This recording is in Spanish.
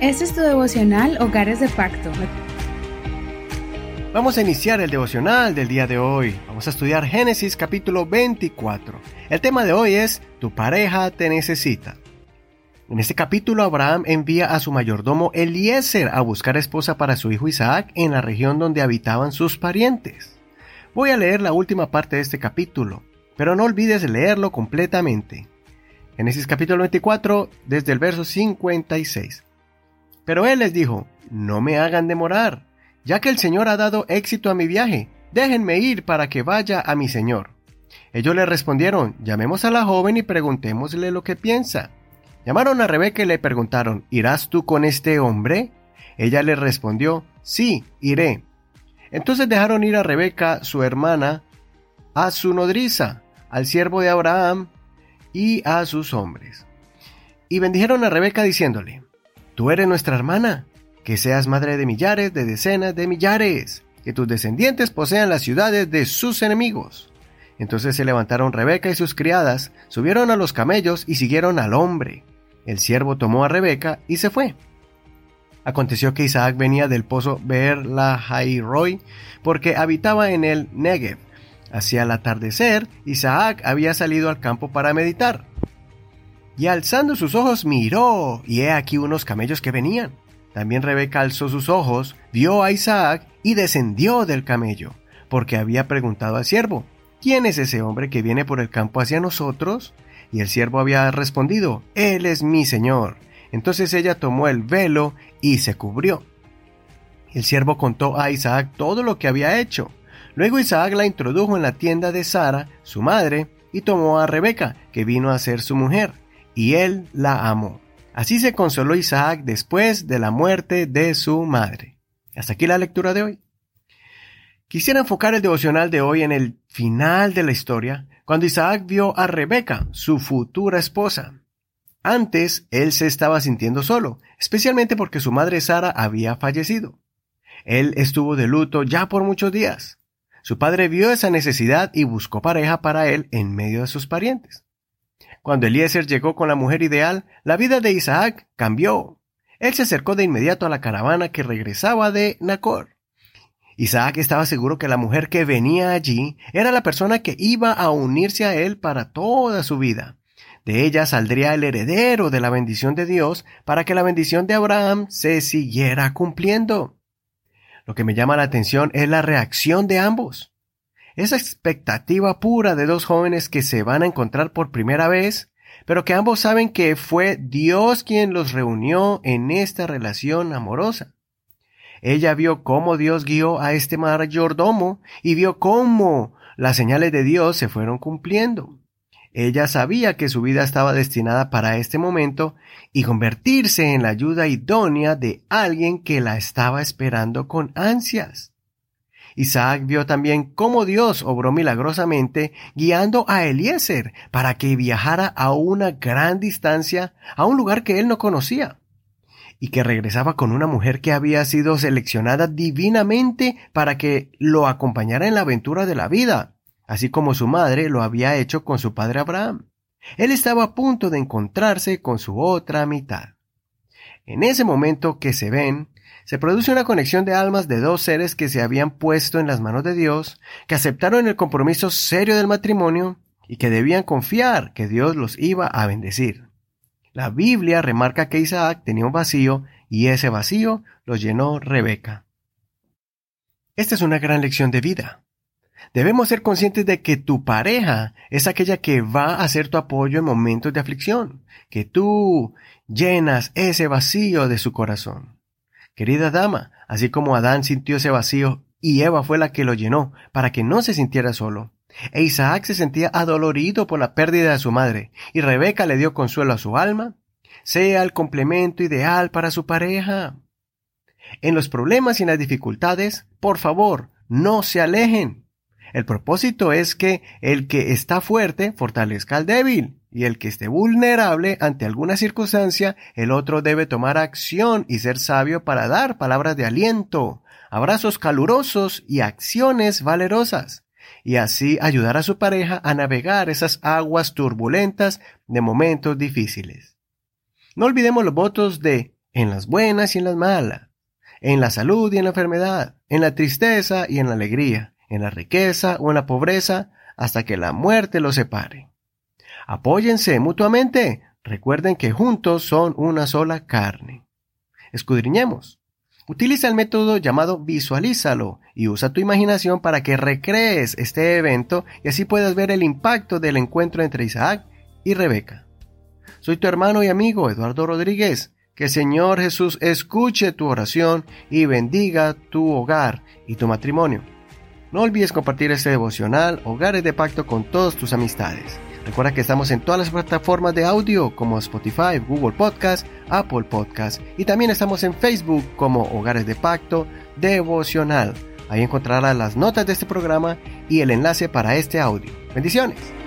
Este es tu devocional Hogares de Pacto. Vamos a iniciar el devocional del día de hoy. Vamos a estudiar Génesis capítulo 24. El tema de hoy es Tu pareja te necesita. En este capítulo Abraham envía a su mayordomo Eliezer a buscar esposa para su hijo Isaac en la región donde habitaban sus parientes. Voy a leer la última parte de este capítulo, pero no olvides leerlo completamente. Génesis capítulo 24, desde el verso 56. Pero él les dijo, no me hagan demorar, ya que el Señor ha dado éxito a mi viaje, déjenme ir para que vaya a mi Señor. Ellos le respondieron, llamemos a la joven y preguntémosle lo que piensa. Llamaron a Rebeca y le preguntaron, ¿irás tú con este hombre? Ella le respondió, sí, iré. Entonces dejaron ir a Rebeca, su hermana, a su nodriza, al siervo de Abraham y a sus hombres. Y bendijeron a Rebeca diciéndole, Tú eres nuestra hermana, que seas madre de millares, de decenas de millares, que tus descendientes posean las ciudades de sus enemigos. Entonces se levantaron Rebeca y sus criadas, subieron a los camellos y siguieron al hombre. El siervo tomó a Rebeca y se fue. Aconteció que Isaac venía del pozo Beer la Jairoi, porque habitaba en el Negev. Hacia el atardecer, Isaac había salido al campo para meditar. Y alzando sus ojos miró, y he aquí unos camellos que venían. También Rebeca alzó sus ojos, vio a Isaac y descendió del camello, porque había preguntado al siervo, ¿quién es ese hombre que viene por el campo hacia nosotros? Y el siervo había respondido, Él es mi señor. Entonces ella tomó el velo y se cubrió. El siervo contó a Isaac todo lo que había hecho. Luego Isaac la introdujo en la tienda de Sara, su madre, y tomó a Rebeca, que vino a ser su mujer, y él la amó. Así se consoló Isaac después de la muerte de su madre. Hasta aquí la lectura de hoy. Quisiera enfocar el devocional de hoy en el final de la historia, cuando Isaac vio a Rebeca, su futura esposa. Antes él se estaba sintiendo solo, especialmente porque su madre Sara había fallecido. Él estuvo de luto ya por muchos días. Su padre vio esa necesidad y buscó pareja para él en medio de sus parientes. Cuando Eliezer llegó con la mujer ideal, la vida de Isaac cambió. Él se acercó de inmediato a la caravana que regresaba de Nacor. Isaac estaba seguro que la mujer que venía allí era la persona que iba a unirse a él para toda su vida. De ella saldría el heredero de la bendición de Dios para que la bendición de Abraham se siguiera cumpliendo. Lo que me llama la atención es la reacción de ambos. Esa expectativa pura de dos jóvenes que se van a encontrar por primera vez, pero que ambos saben que fue Dios quien los reunió en esta relación amorosa. Ella vio cómo Dios guió a este mayordomo y vio cómo las señales de Dios se fueron cumpliendo. Ella sabía que su vida estaba destinada para este momento y convertirse en la ayuda idónea de alguien que la estaba esperando con ansias. Isaac vio también cómo Dios obró milagrosamente guiando a Eliezer para que viajara a una gran distancia a un lugar que él no conocía y que regresaba con una mujer que había sido seleccionada divinamente para que lo acompañara en la aventura de la vida así como su madre lo había hecho con su padre Abraham. Él estaba a punto de encontrarse con su otra mitad. En ese momento que se ven, se produce una conexión de almas de dos seres que se habían puesto en las manos de Dios, que aceptaron el compromiso serio del matrimonio y que debían confiar que Dios los iba a bendecir. La Biblia remarca que Isaac tenía un vacío y ese vacío lo llenó Rebeca. Esta es una gran lección de vida. Debemos ser conscientes de que tu pareja es aquella que va a ser tu apoyo en momentos de aflicción, que tú llenas ese vacío de su corazón. Querida dama, así como Adán sintió ese vacío y Eva fue la que lo llenó para que no se sintiera solo. E Isaac se sentía adolorido por la pérdida de su madre, y Rebeca le dio consuelo a su alma. Sea el complemento ideal para su pareja. En los problemas y en las dificultades, por favor, no se alejen. El propósito es que el que está fuerte fortalezca al débil y el que esté vulnerable ante alguna circunstancia, el otro debe tomar acción y ser sabio para dar palabras de aliento, abrazos calurosos y acciones valerosas, y así ayudar a su pareja a navegar esas aguas turbulentas de momentos difíciles. No olvidemos los votos de en las buenas y en las malas, en la salud y en la enfermedad, en la tristeza y en la alegría, en la riqueza o en la pobreza, hasta que la muerte los separe. Apóyense mutuamente, recuerden que juntos son una sola carne. Escudriñemos. Utiliza el método llamado visualízalo y usa tu imaginación para que recrees este evento y así puedas ver el impacto del encuentro entre Isaac y Rebeca. Soy tu hermano y amigo Eduardo Rodríguez. Que el Señor Jesús escuche tu oración y bendiga tu hogar y tu matrimonio. No olvides compartir este devocional Hogares de Pacto con todas tus amistades. Recuerda que estamos en todas las plataformas de audio como Spotify, Google Podcast, Apple Podcast y también estamos en Facebook como Hogares de Pacto Devocional. Ahí encontrarás las notas de este programa y el enlace para este audio. Bendiciones.